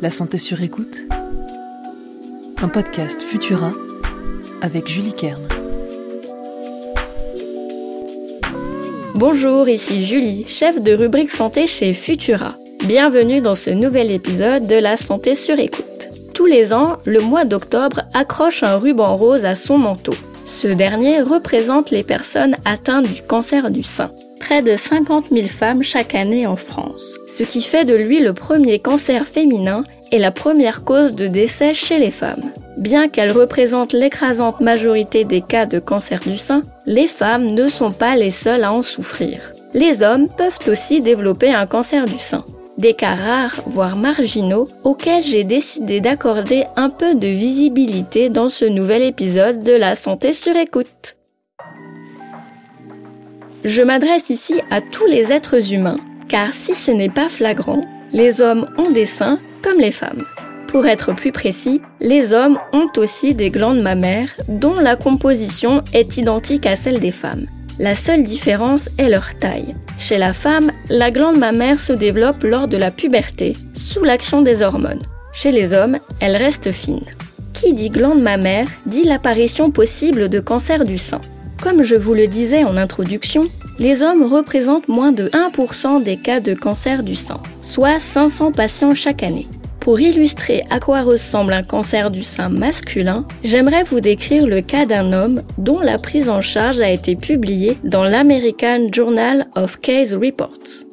La santé sur écoute. Un podcast Futura avec Julie Kern. Bonjour, ici Julie, chef de rubrique santé chez Futura. Bienvenue dans ce nouvel épisode de La santé sur écoute. Tous les ans, le mois d'octobre accroche un ruban rose à son manteau. Ce dernier représente les personnes atteintes du cancer du sein près de 50 000 femmes chaque année en France, ce qui fait de lui le premier cancer féminin et la première cause de décès chez les femmes. Bien qu'elle représente l'écrasante majorité des cas de cancer du sein, les femmes ne sont pas les seules à en souffrir. Les hommes peuvent aussi développer un cancer du sein. Des cas rares, voire marginaux, auxquels j'ai décidé d'accorder un peu de visibilité dans ce nouvel épisode de la santé sur écoute. Je m'adresse ici à tous les êtres humains, car si ce n'est pas flagrant, les hommes ont des seins comme les femmes. Pour être plus précis, les hommes ont aussi des glandes mammaires dont la composition est identique à celle des femmes. La seule différence est leur taille. Chez la femme, la glande mammaire se développe lors de la puberté, sous l'action des hormones. Chez les hommes, elle reste fine. Qui dit glande mammaire dit l'apparition possible de cancer du sein. Comme je vous le disais en introduction, les hommes représentent moins de 1% des cas de cancer du sein, soit 500 patients chaque année. Pour illustrer à quoi ressemble un cancer du sein masculin, j'aimerais vous décrire le cas d'un homme dont la prise en charge a été publiée dans l'American Journal of Case Reports.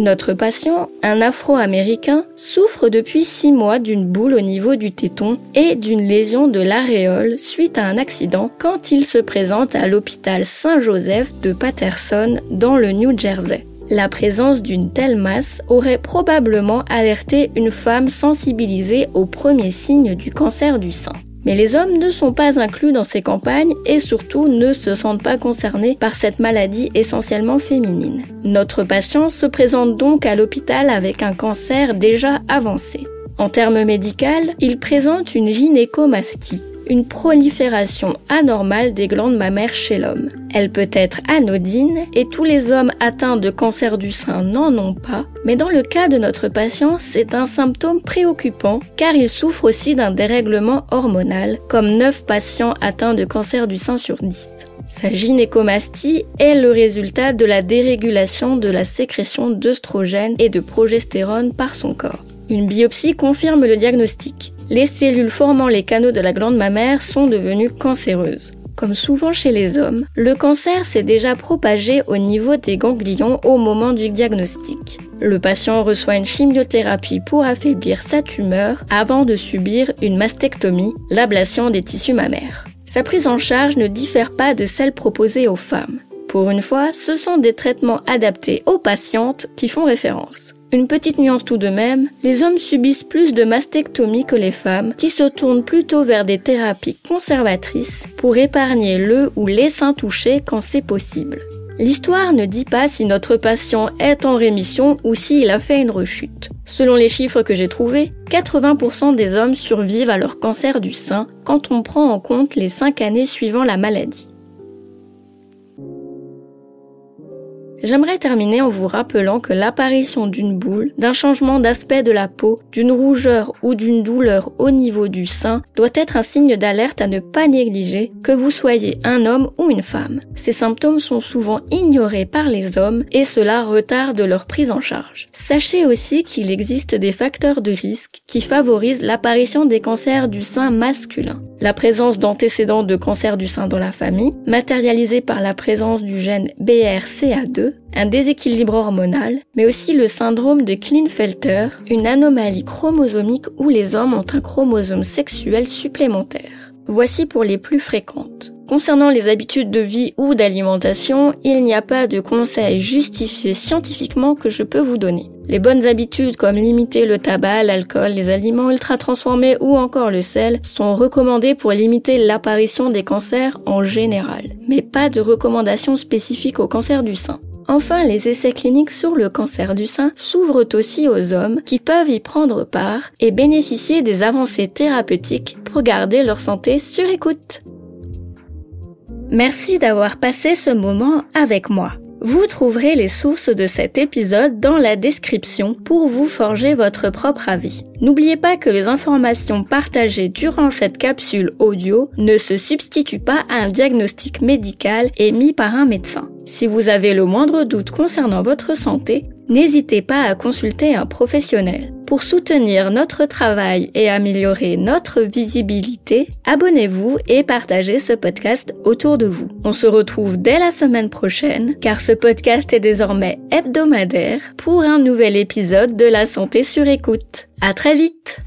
Notre patient, un Afro-Américain, souffre depuis six mois d'une boule au niveau du téton et d'une lésion de l'aréole suite à un accident quand il se présente à l'hôpital Saint-Joseph de Patterson dans le New Jersey. La présence d'une telle masse aurait probablement alerté une femme sensibilisée aux premiers signes du cancer du sein. Mais les hommes ne sont pas inclus dans ces campagnes et surtout ne se sentent pas concernés par cette maladie essentiellement féminine. Notre patient se présente donc à l'hôpital avec un cancer déjà avancé. En termes médicaux, il présente une gynécomastie une prolifération anormale des glandes mammaires chez l'homme. Elle peut être anodine et tous les hommes atteints de cancer du sein n'en ont pas, mais dans le cas de notre patient, c'est un symptôme préoccupant car il souffre aussi d'un dérèglement hormonal, comme 9 patients atteints de cancer du sein sur 10. Sa gynécomastie est le résultat de la dérégulation de la sécrétion d'œstrogène et de progestérone par son corps. Une biopsie confirme le diagnostic les cellules formant les canaux de la glande mammaire sont devenues cancéreuses. Comme souvent chez les hommes, le cancer s'est déjà propagé au niveau des ganglions au moment du diagnostic. Le patient reçoit une chimiothérapie pour affaiblir sa tumeur avant de subir une mastectomie, l'ablation des tissus mammaires. Sa prise en charge ne diffère pas de celle proposée aux femmes. Pour une fois, ce sont des traitements adaptés aux patientes qui font référence. Une petite nuance tout de même, les hommes subissent plus de mastectomie que les femmes, qui se tournent plutôt vers des thérapies conservatrices pour épargner le ou les seins touchés quand c'est possible. L'histoire ne dit pas si notre patient est en rémission ou s'il a fait une rechute. Selon les chiffres que j'ai trouvés, 80% des hommes survivent à leur cancer du sein quand on prend en compte les 5 années suivant la maladie. J'aimerais terminer en vous rappelant que l'apparition d'une boule, d'un changement d'aspect de la peau, d'une rougeur ou d'une douleur au niveau du sein doit être un signe d'alerte à ne pas négliger que vous soyez un homme ou une femme. Ces symptômes sont souvent ignorés par les hommes et cela retarde leur prise en charge. Sachez aussi qu'il existe des facteurs de risque qui favorisent l'apparition des cancers du sein masculin. La présence d'antécédents de cancer du sein dans la famille, matérialisée par la présence du gène BRCA2, un déséquilibre hormonal, mais aussi le syndrome de Klinefelter, une anomalie chromosomique où les hommes ont un chromosome sexuel supplémentaire. Voici pour les plus fréquentes. Concernant les habitudes de vie ou d'alimentation, il n'y a pas de conseils justifiés scientifiquement que je peux vous donner. Les bonnes habitudes comme limiter le tabac, l'alcool, les aliments ultra transformés ou encore le sel sont recommandées pour limiter l'apparition des cancers en général, mais pas de recommandations spécifiques au cancer du sein. Enfin, les essais cliniques sur le cancer du sein s'ouvrent aussi aux hommes qui peuvent y prendre part et bénéficier des avancées thérapeutiques pour garder leur santé sur écoute. Merci d'avoir passé ce moment avec moi. Vous trouverez les sources de cet épisode dans la description pour vous forger votre propre avis. N'oubliez pas que les informations partagées durant cette capsule audio ne se substituent pas à un diagnostic médical émis par un médecin. Si vous avez le moindre doute concernant votre santé, n'hésitez pas à consulter un professionnel. Pour soutenir notre travail et améliorer notre visibilité, abonnez-vous et partagez ce podcast autour de vous. On se retrouve dès la semaine prochaine, car ce podcast est désormais hebdomadaire pour un nouvel épisode de la santé sur écoute. À très vite!